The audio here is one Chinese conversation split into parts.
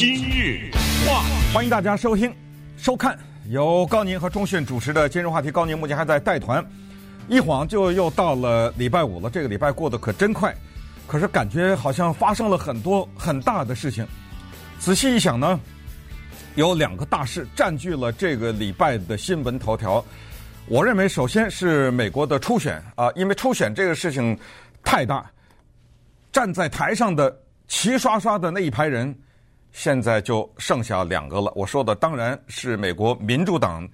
今日话，欢迎大家收听、收看由高宁和钟迅主持的今日话题。高宁目前还在带团，一晃就又到了礼拜五了。这个礼拜过得可真快，可是感觉好像发生了很多很大的事情。仔细一想呢，有两个大事占据了这个礼拜的新闻头条。我认为，首先是美国的初选啊，因为初选这个事情太大，站在台上的。齐刷刷的那一排人，现在就剩下两个了。我说的当然是美国民主党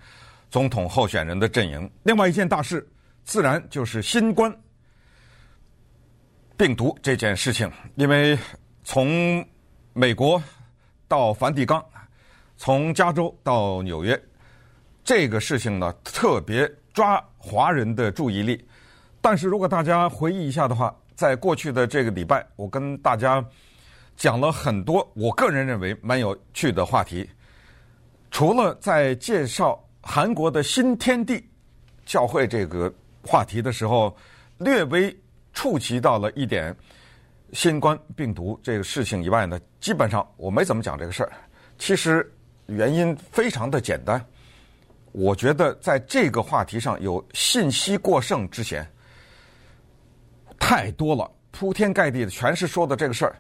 总统候选人的阵营。另外一件大事，自然就是新冠病毒这件事情。因为从美国到梵蒂冈，从加州到纽约，这个事情呢，特别抓华人的注意力。但是如果大家回忆一下的话，在过去的这个礼拜，我跟大家。讲了很多，我个人认为蛮有趣的话题。除了在介绍韩国的新天地教会这个话题的时候，略微触及到了一点新冠病毒这个事情以外呢，基本上我没怎么讲这个事儿。其实原因非常的简单，我觉得在这个话题上有信息过剩之嫌太多了，铺天盖地的全是说的这个事儿。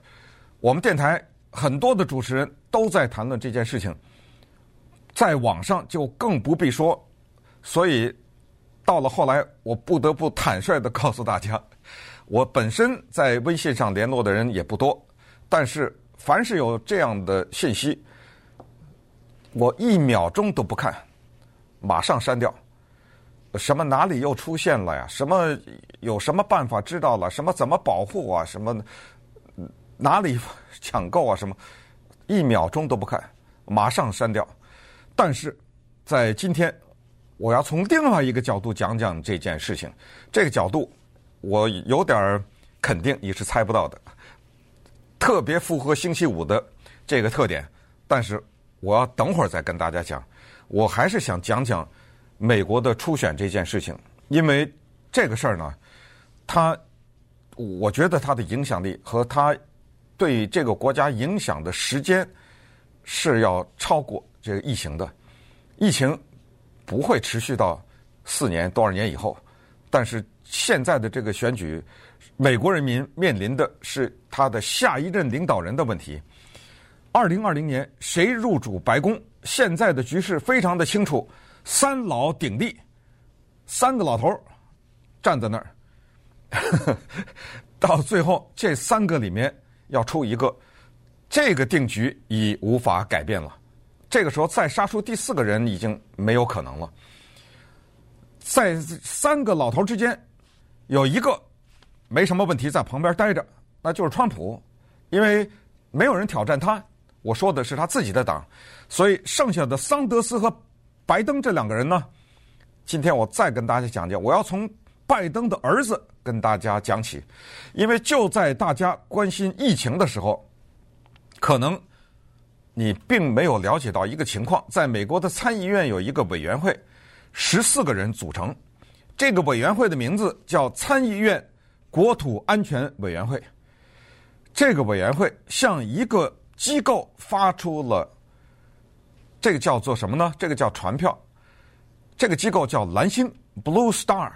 我们电台很多的主持人都在谈论这件事情，在网上就更不必说。所以到了后来，我不得不坦率地告诉大家，我本身在微信上联络的人也不多，但是凡是有这样的信息，我一秒钟都不看，马上删掉。什么哪里又出现了呀？什么有什么办法知道了？什么怎么保护啊？什么？哪里 抢购啊？什么？一秒钟都不看，马上删掉。但是，在今天，我要从另外一个角度讲讲这件事情。这个角度，我有点肯定你是猜不到的，特别符合星期五的这个特点。但是，我要等会儿再跟大家讲。我还是想讲讲美国的初选这件事情，因为这个事儿呢，它，我觉得它的影响力和它。对这个国家影响的时间是要超过这个疫情的，疫情不会持续到四年多少年以后，但是现在的这个选举，美国人民面临的是他的下一任领导人的问题。二零二零年谁入主白宫？现在的局势非常的清楚，三老鼎立，三个老头站在那儿，到最后这三个里面。要出一个，这个定局已无法改变了。这个时候再杀出第四个人已经没有可能了。在三个老头之间，有一个没什么问题，在旁边待着，那就是川普，因为没有人挑战他。我说的是他自己的党，所以剩下的桑德斯和拜登这两个人呢，今天我再跟大家讲讲，我要从。拜登的儿子跟大家讲起，因为就在大家关心疫情的时候，可能你并没有了解到一个情况：在美国的参议院有一个委员会，十四个人组成，这个委员会的名字叫参议院国土安全委员会。这个委员会向一个机构发出了这个叫做什么呢？这个叫传票。这个机构叫蓝星 （Blue Star）。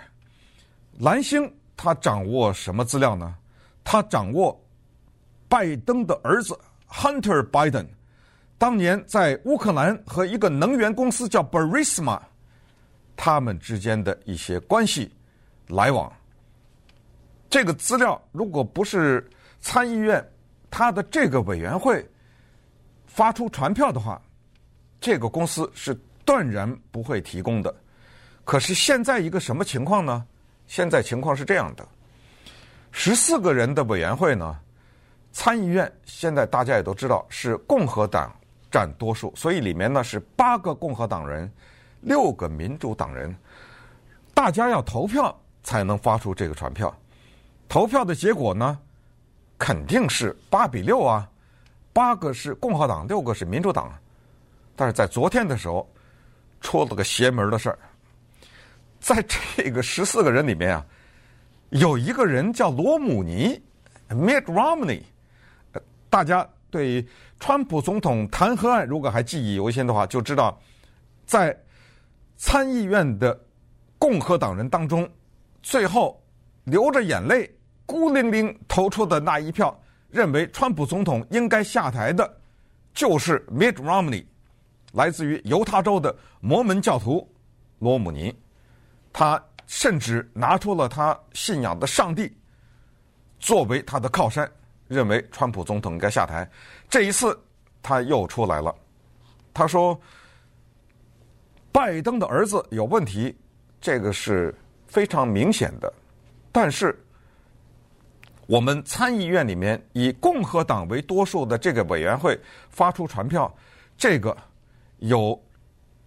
蓝星他掌握什么资料呢？他掌握拜登的儿子 Hunter Biden 当年在乌克兰和一个能源公司叫 Burisma 他们之间的一些关系来往。这个资料如果不是参议院他的这个委员会发出传票的话，这个公司是断然不会提供的。可是现在一个什么情况呢？现在情况是这样的，十四个人的委员会呢，参议院现在大家也都知道是共和党占多数，所以里面呢是八个共和党人，六个民主党人，大家要投票才能发出这个传票，投票的结果呢，肯定是八比六啊，八个是共和党，六个是民主党，但是在昨天的时候出了个邪门的事儿。在这个十四个人里面啊，有一个人叫罗姆尼 （Mitt Romney），大家对川普总统弹劾案，如果还记忆犹新的话，就知道在参议院的共和党人当中，最后流着眼泪、孤零零投出的那一票，认为川普总统应该下台的，就是 Mitt Romney，来自于犹他州的摩门教徒罗姆尼。他甚至拿出了他信仰的上帝作为他的靠山，认为川普总统应该下台。这一次他又出来了，他说拜登的儿子有问题，这个是非常明显的。但是我们参议院里面以共和党为多数的这个委员会发出传票，这个有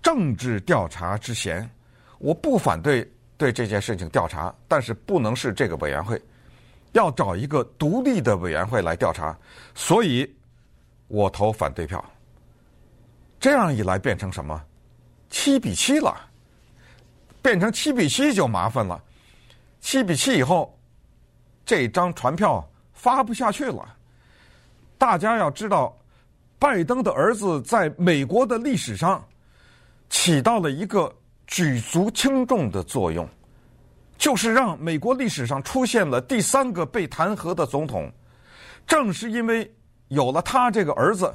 政治调查之嫌。我不反对对这件事情调查，但是不能是这个委员会，要找一个独立的委员会来调查，所以我投反对票。这样一来变成什么？七比七了，变成七比七就麻烦了。七比七以后，这张传票发不下去了。大家要知道，拜登的儿子在美国的历史上起到了一个。举足轻重的作用，就是让美国历史上出现了第三个被弹劾的总统。正是因为有了他这个儿子，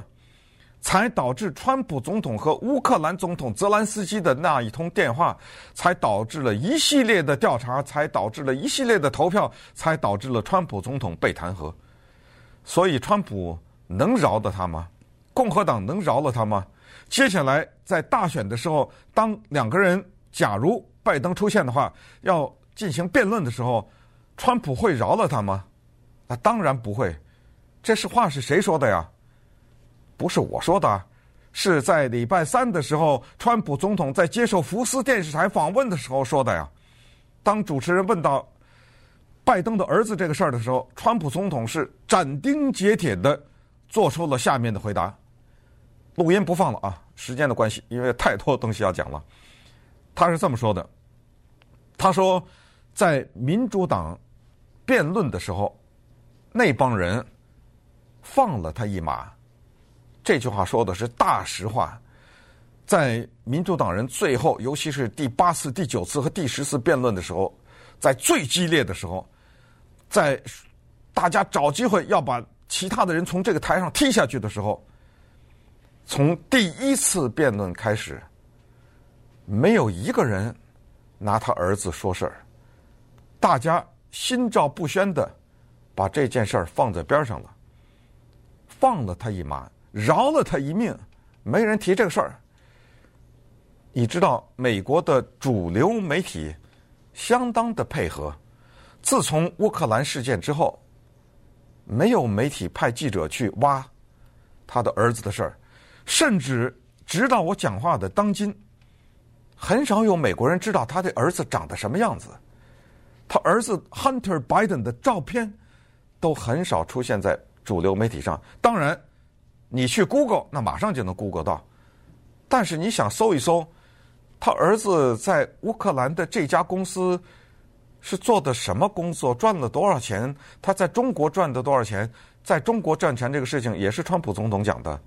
才导致川普总统和乌克兰总统泽连斯基的那一通电话，才导致了一系列的调查，才导致了一系列的投票，才导致了川普总统被弹劾。所以，川普能饶得他吗？共和党能饶了他吗？接下来在大选的时候，当两个人假如拜登出现的话，要进行辩论的时候，川普会饶了他吗？那当然不会。这是话是谁说的呀？不是我说的，是在礼拜三的时候，川普总统在接受福斯电视台访问的时候说的呀。当主持人问到拜登的儿子这个事儿的时候，川普总统是斩钉截铁的做出了下面的回答。录音不放了啊，时间的关系，因为太多东西要讲了。他是这么说的：“他说，在民主党辩论的时候，那帮人放了他一马。这句话说的是大实话。在民主党人最后，尤其是第八次、第九次和第十次辩论的时候，在最激烈的时候，在大家找机会要把其他的人从这个台上踢下去的时候。”从第一次辩论开始，没有一个人拿他儿子说事儿，大家心照不宣的把这件事儿放在边上了，放了他一马，饶了他一命，没人提这个事儿。你知道美国的主流媒体相当的配合，自从乌克兰事件之后，没有媒体派记者去挖他的儿子的事儿。甚至直到我讲话的当今，很少有美国人知道他的儿子长得什么样子。他儿子 Hunter Biden 的照片都很少出现在主流媒体上。当然，你去 Google，那马上就能 Google 到。但是你想搜一搜，他儿子在乌克兰的这家公司是做的什么工作，赚了多少钱？他在中国赚的多少钱？在中国赚钱这个事情也是川普总统讲的。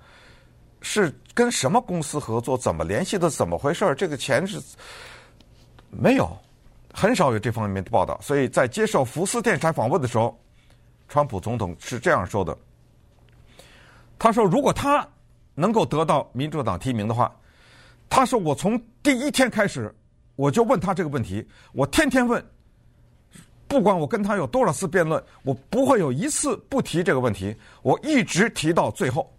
是跟什么公司合作？怎么联系的？怎么回事？这个钱是没有，很少有这方面的报道。所以在接受福斯电视台访问的时候，川普总统是这样说的：“他说，如果他能够得到民主党提名的话，他说我从第一天开始我就问他这个问题，我天天问，不管我跟他有多少次辩论，我不会有一次不提这个问题，我一直提到最后。”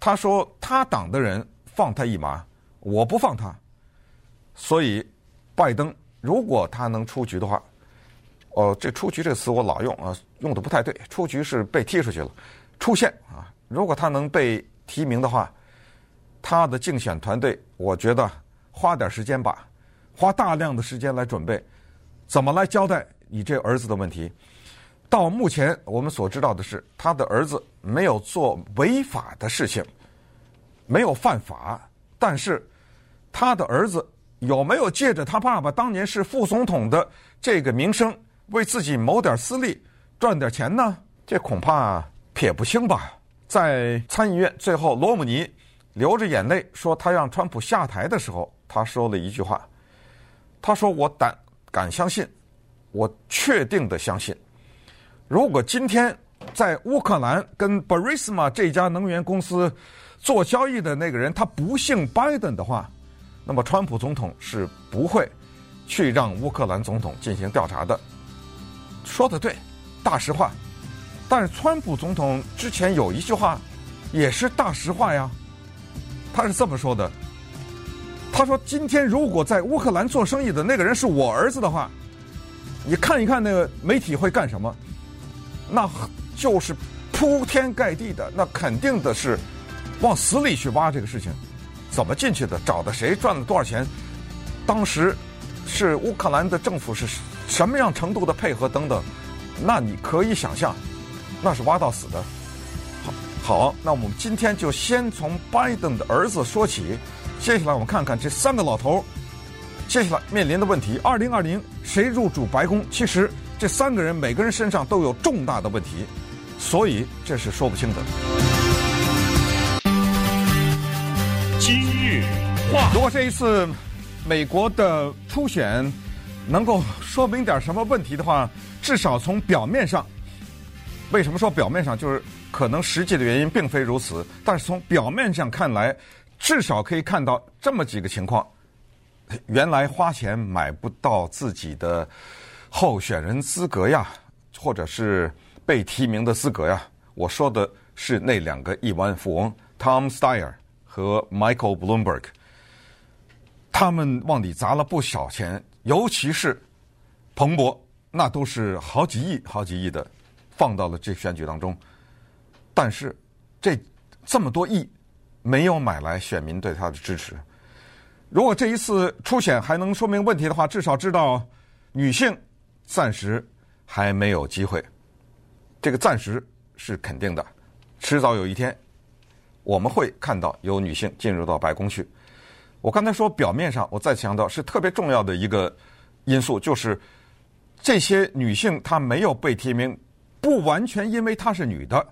他说：“他党的人放他一马，我不放他。所以，拜登如果他能出局的话，哦，这‘出局’这个词我老用啊，用的不太对。出局是被踢出去了，出线啊。如果他能被提名的话，他的竞选团队，我觉得花点时间吧，花大量的时间来准备，怎么来交代你这儿子的问题。”到目前，我们所知道的是，他的儿子没有做违法的事情，没有犯法。但是，他的儿子有没有借着他爸爸当年是副总统的这个名声，为自己谋点私利、赚点钱呢？这恐怕撇不清吧。在参议院最后，罗姆尼流着眼泪说他让川普下台的时候，他说了一句话，他说：“我胆敢相信，我确定的相信，如果今天在乌克兰跟 Burisma 这家能源公司做交易的那个人他不姓拜登的话，那么川普总统是不会去让乌克兰总统进行调查的。”说的对，大实话。但是川普总统之前有一句话，也是大实话呀。他是这么说的：“他说，今天如果在乌克兰做生意的那个人是我儿子的话，你看一看那个媒体会干什么？那就是铺天盖地的，那肯定的是往死里去挖这个事情，怎么进去的，找的谁，赚了多少钱，当时是乌克兰的政府是什么样程度的配合等等，那你可以想象。”那是挖到死的。好，好，那我们今天就先从拜登的儿子说起。接下来我们看看这三个老头，接下来面临的问题。二零二零谁入主白宫？其实这三个人每个人身上都有重大的问题，所以这是说不清的。今日话，如果这一次美国的初选能够说明点什么问题的话，至少从表面上。为什么说表面上就是可能实际的原因并非如此？但是从表面上看来，至少可以看到这么几个情况：原来花钱买不到自己的候选人资格呀，或者是被提名的资格呀。我说的是那两个亿万富翁 Tom Steyer 和 Michael Bloomberg，他们往里砸了不少钱，尤其是彭博，那都是好几亿、好几亿的。放到了这选举当中，但是这这么多亿没有买来选民对他的支持。如果这一次初选还能说明问题的话，至少知道女性暂时还没有机会。这个暂时是肯定的，迟早有一天我们会看到有女性进入到白宫去。我刚才说表面上，我再强调是特别重要的一个因素，就是这些女性她没有被提名。不完全因为她是女的，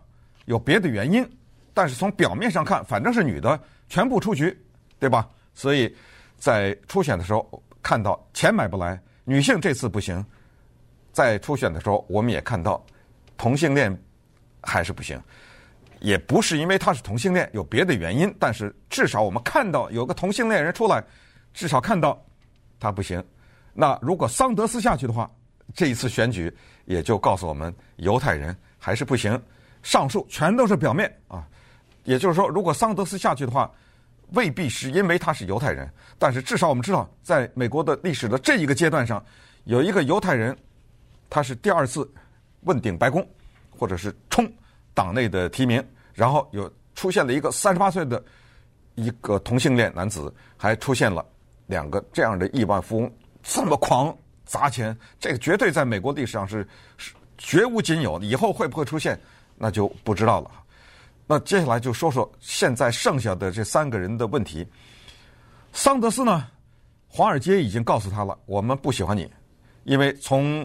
有别的原因，但是从表面上看，反正是女的，全部出局，对吧？所以在初选的时候看到钱买不来，女性这次不行。在初选的时候，我们也看到同性恋还是不行，也不是因为他是同性恋，有别的原因，但是至少我们看到有个同性恋人出来，至少看到他不行。那如果桑德斯下去的话，这一次选举。也就告诉我们，犹太人还是不行。上述全都是表面啊，也就是说，如果桑德斯下去的话，未必是因为他是犹太人，但是至少我们知道，在美国的历史的这一个阶段上，有一个犹太人，他是第二次问鼎白宫，或者是冲党内的提名，然后有出现了一个三十八岁的一个同性恋男子，还出现了两个这样的亿万富翁，这么狂。砸钱，这个绝对在美国历史上是绝无仅有。以后会不会出现，那就不知道了。那接下来就说说现在剩下的这三个人的问题。桑德斯呢，华尔街已经告诉他了，我们不喜欢你，因为从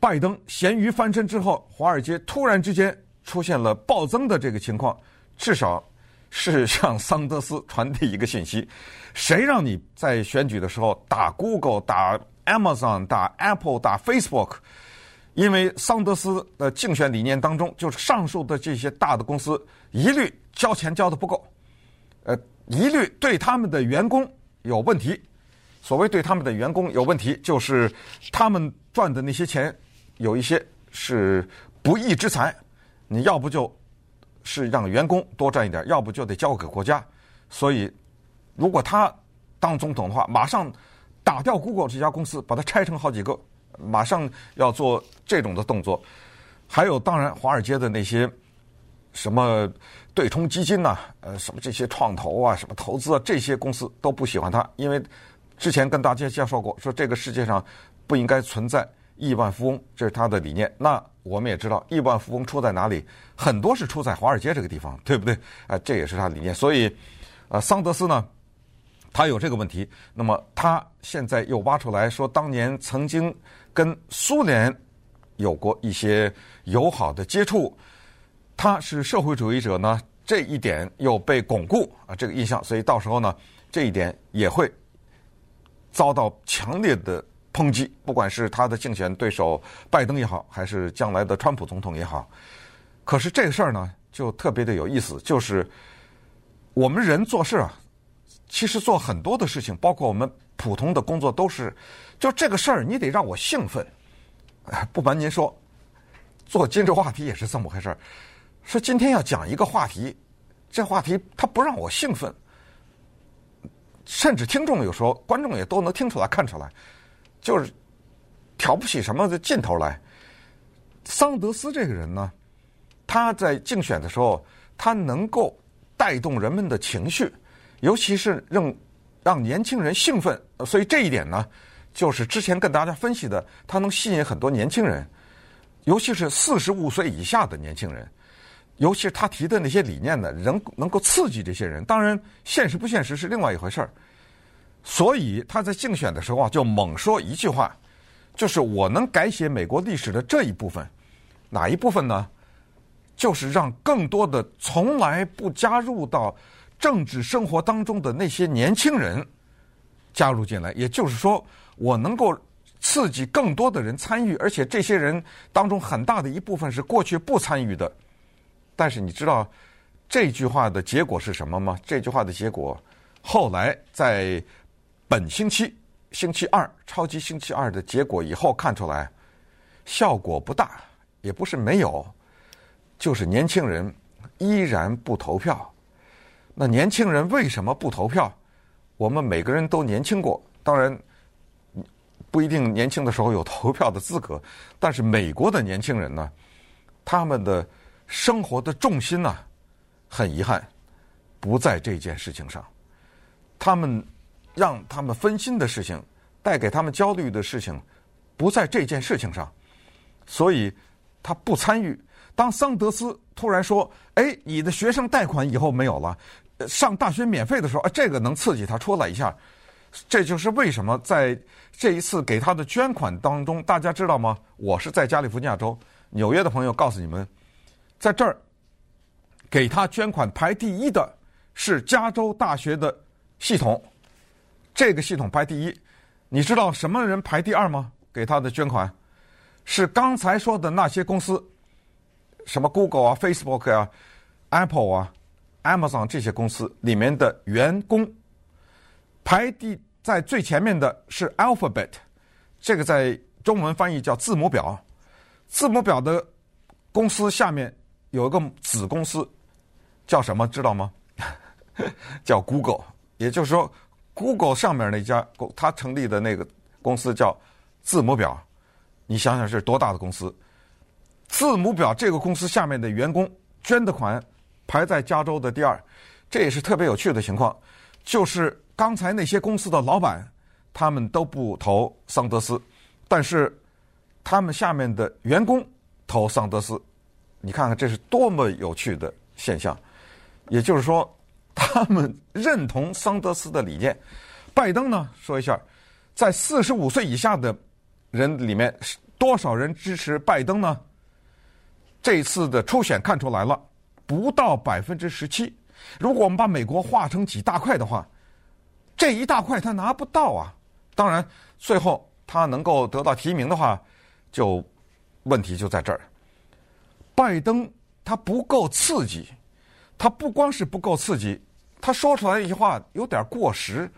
拜登咸鱼翻身之后，华尔街突然之间出现了暴增的这个情况，至少是向桑德斯传递一个信息：谁让你在选举的时候打 Google 打？Amazon 打 Apple 打 Facebook，因为桑德斯的竞选理念当中，就是上述的这些大的公司一律交钱交的不够，呃，一律对他们的员工有问题。所谓对他们的员工有问题，就是他们赚的那些钱有一些是不义之财，你要不就是让员工多赚一点，要不就得交给国家。所以，如果他当总统的话，马上。打掉 Google 这家公司，把它拆成好几个，马上要做这种的动作。还有，当然，华尔街的那些什么对冲基金呐、呃，什么这些创投啊，什么投资啊，这些公司都不喜欢他，因为之前跟大家介绍过，说这个世界上不应该存在亿万富翁，这是他的理念。那我们也知道，亿万富翁出在哪里，很多是出在华尔街这个地方，对不对？啊、这也是他的理念。所以，呃，桑德斯呢？他有这个问题，那么他现在又挖出来说，当年曾经跟苏联有过一些友好的接触，他是社会主义者呢，这一点又被巩固啊，这个印象，所以到时候呢，这一点也会遭到强烈的抨击，不管是他的竞选对手拜登也好，还是将来的川普总统也好。可是这个事儿呢，就特别的有意思，就是我们人做事啊，其实做很多的事情，包括我们普通的工作，都是就这个事儿，你得让我兴奋。不瞒您说，做今日话题也是这么回事儿。说今天要讲一个话题，这话题它不让我兴奋，甚至听众有时候、观众也都能听出来、看出来，就是挑不起什么的劲头来。桑德斯这个人呢，他在竞选的时候，他能够带动人们的情绪，尤其是让让年轻人兴奋，所以这一点呢。就是之前跟大家分析的，他能吸引很多年轻人，尤其是四十五岁以下的年轻人，尤其是他提的那些理念呢，能能够刺激这些人。当然，现实不现实是另外一回事儿。所以他在竞选的时候啊，就猛说一句话，就是我能改写美国历史的这一部分，哪一部分呢？就是让更多的从来不加入到政治生活当中的那些年轻人加入进来。也就是说。我能够刺激更多的人参与，而且这些人当中很大的一部分是过去不参与的。但是你知道这句话的结果是什么吗？这句话的结果后来在本星期星期二超级星期二的结果以后看出来，效果不大，也不是没有，就是年轻人依然不投票。那年轻人为什么不投票？我们每个人都年轻过，当然。不一定年轻的时候有投票的资格，但是美国的年轻人呢，他们的生活的重心呢，很遗憾不在这件事情上。他们让他们分心的事情，带给他们焦虑的事情，不在这件事情上，所以他不参与。当桑德斯突然说：“哎，你的学生贷款以后没有了，上大学免费的时候，啊，这个能刺激他出来一下。”这就是为什么在这一次给他的捐款当中，大家知道吗？我是在加利福尼亚州纽约的朋友告诉你们，在这儿给他捐款排第一的是加州大学的系统，这个系统排第一。你知道什么人排第二吗？给他的捐款是刚才说的那些公司，什么 Google 啊、Facebook 啊、Apple 啊、Amazon 这些公司里面的员工。排第在最前面的是 Alphabet，这个在中文翻译叫字母表。字母表的公司下面有一个子公司，叫什么知道吗？叫 Google。也就是说，Google 上面那家公，他成立的那个公司叫字母表。你想想是多大的公司？字母表这个公司下面的员工捐的款排在加州的第二，这也是特别有趣的情况，就是。刚才那些公司的老板，他们都不投桑德斯，但是他们下面的员工投桑德斯。你看看这是多么有趣的现象。也就是说，他们认同桑德斯的理念。拜登呢，说一下，在四十五岁以下的人里面，多少人支持拜登呢？这次的初选看出来了，不到百分之十七。如果我们把美国划成几大块的话，这一大块他拿不到啊！当然，最后他能够得到提名的话，就问题就在这儿。拜登他不够刺激，他不光是不够刺激，他说出来一句话有点过时，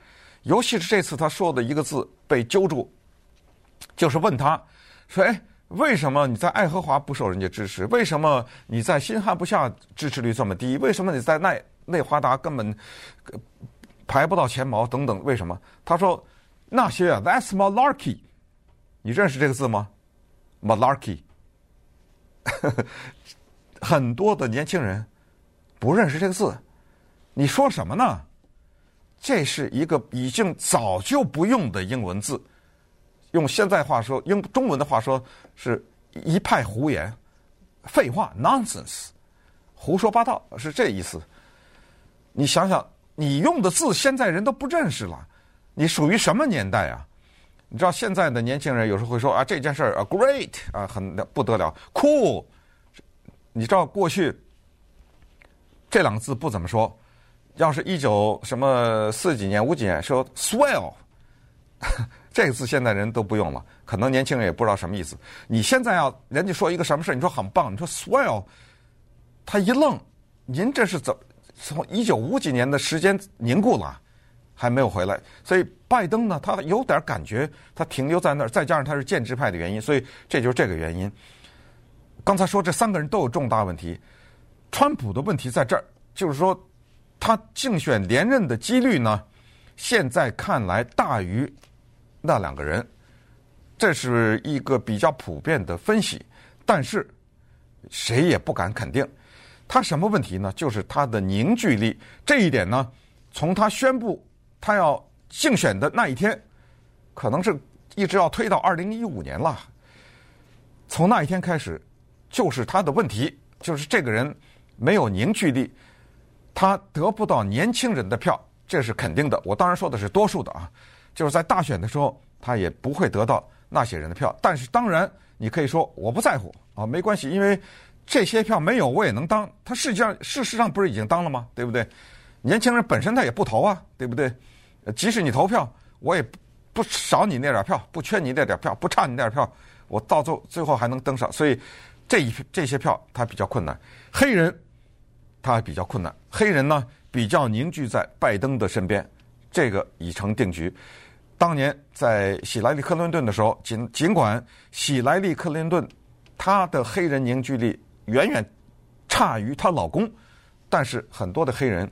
尤其是这次他说的一个字被揪住，就是问他说：“哎，为什么你在爱荷华不受人家支持？为什么你在新罕布夏支持率这么低？为什么你在内内华达根本？”排不到前茅等等，为什么？他说那些啊，That's malarkey，你认识这个字吗？malarkey，很多的年轻人不认识这个字。你说什么呢？这是一个已经早就不用的英文字，用现在话说，用中文的话说，是一派胡言、废话，nonsense，胡说八道，是这意思。你想想。你用的字现在人都不认识了，你属于什么年代啊？你知道现在的年轻人有时候会说啊，这件事儿啊，great 啊，很不得了，cool。你知道过去这两个字不怎么说。要是一九什么四几年五几年说 swell，这个字现在人都不用了，可能年轻人也不知道什么意思。你现在要人家说一个什么事，你说很棒，你说 swell，他一愣，您这是怎么从一九五几年的时间凝固了，还没有回来。所以拜登呢，他有点感觉他停留在那儿，再加上他是建制派的原因，所以这就是这个原因。刚才说这三个人都有重大问题，川普的问题在这儿，就是说。他竞选连任的几率呢，现在看来大于那两个人，这是一个比较普遍的分析。但是谁也不敢肯定。他什么问题呢？就是他的凝聚力。这一点呢，从他宣布他要竞选的那一天，可能是一直要推到二零一五年了。从那一天开始，就是他的问题，就是这个人没有凝聚力。他得不到年轻人的票，这是肯定的。我当然说的是多数的啊，就是在大选的时候，他也不会得到那些人的票。但是当然，你可以说我不在乎啊，没关系，因为这些票没有我也能当。他实际上事实上不是已经当了吗？对不对？年轻人本身他也不投啊，对不对？即使你投票，我也不少你那点票，不缺你那点票，不差你那点票，我到最后最后还能登上。所以这一这些票他比较困难。黑人。他还比较困难，黑人呢比较凝聚在拜登的身边，这个已成定局。当年在希莱利·克林顿的时候，尽尽管希莱利·克林顿她的黑人凝聚力远远差于她老公，但是很多的黑人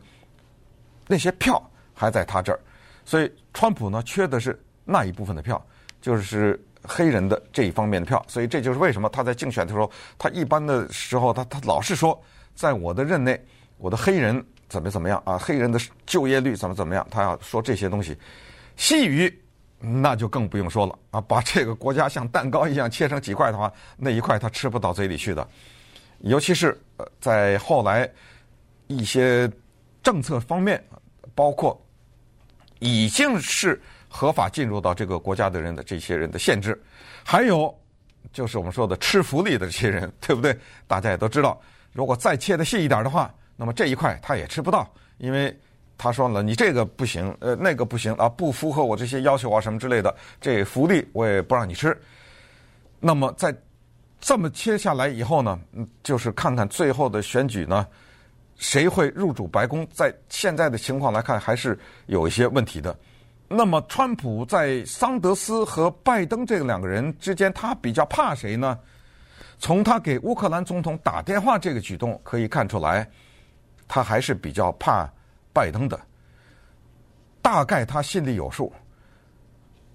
那些票还在他这儿，所以川普呢缺的是那一部分的票，就是黑人的这一方面的票。所以这就是为什么他在竞选的时候，他一般的时候他他老是说。在我的任内，我的黑人怎么怎么样啊？黑人的就业率怎么怎么样？他要说这些东西，西语那就更不用说了啊！把这个国家像蛋糕一样切成几块的话，那一块他吃不到嘴里去的。尤其是呃，在后来一些政策方面，包括已经是合法进入到这个国家的人的这些人的限制，还有就是我们说的吃福利的这些人，对不对？大家也都知道。如果再切的细一点的话，那么这一块他也吃不到，因为他说了，你这个不行，呃，那个不行啊，不符合我这些要求啊，什么之类的，这福利我也不让你吃。那么在这么切下来以后呢，就是看看最后的选举呢，谁会入主白宫？在现在的情况来看，还是有一些问题的。那么，川普在桑德斯和拜登这两个人之间，他比较怕谁呢？从他给乌克兰总统打电话这个举动可以看出来，他还是比较怕拜登的。大概他心里有数。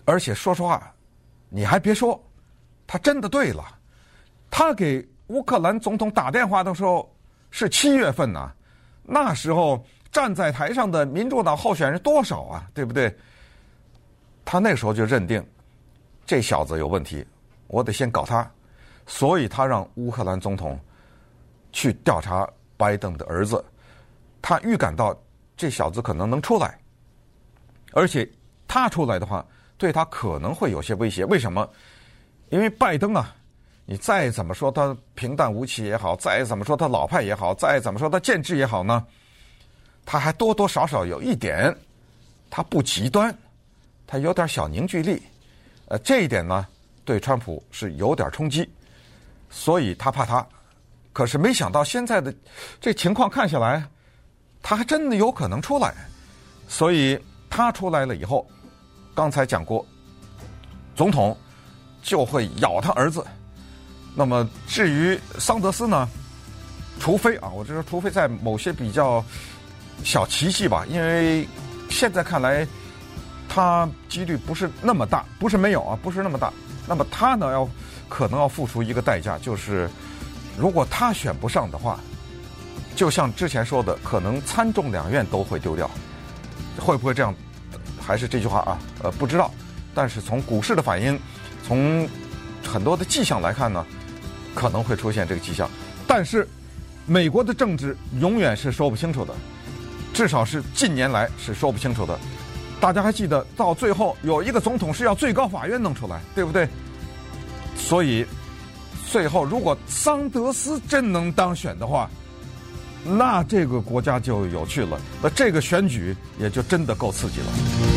而且说实话，你还别说，他真的对了。他给乌克兰总统打电话的时候是七月份呐，那时候站在台上的民主党候选人多少啊，对不对？他那时候就认定这小子有问题，我得先搞他。所以他让乌克兰总统去调查拜登的儿子，他预感到这小子可能能出来，而且他出来的话，对他可能会有些威胁。为什么？因为拜登啊，你再怎么说他平淡无奇也好，再怎么说他老派也好，再怎么说他建制也好呢，他还多多少少有一点，他不极端，他有点小凝聚力。呃，这一点呢，对川普是有点冲击。所以他怕他，可是没想到现在的这情况看下来，他还真的有可能出来。所以他出来了以后，刚才讲过，总统就会咬他儿子。那么至于桑德斯呢？除非啊，我就说，除非在某些比较小奇迹吧，因为现在看来他几率不是那么大，不是没有啊，不是那么大。那么他呢要。可能要付出一个代价，就是如果他选不上的话，就像之前说的，可能参众两院都会丢掉，会不会这样？还是这句话啊？呃，不知道。但是从股市的反应，从很多的迹象来看呢，可能会出现这个迹象。但是美国的政治永远是说不清楚的，至少是近年来是说不清楚的。大家还记得，到最后有一个总统是要最高法院弄出来，对不对？所以，最后如果桑德斯真能当选的话，那这个国家就有趣了，那这个选举也就真的够刺激了。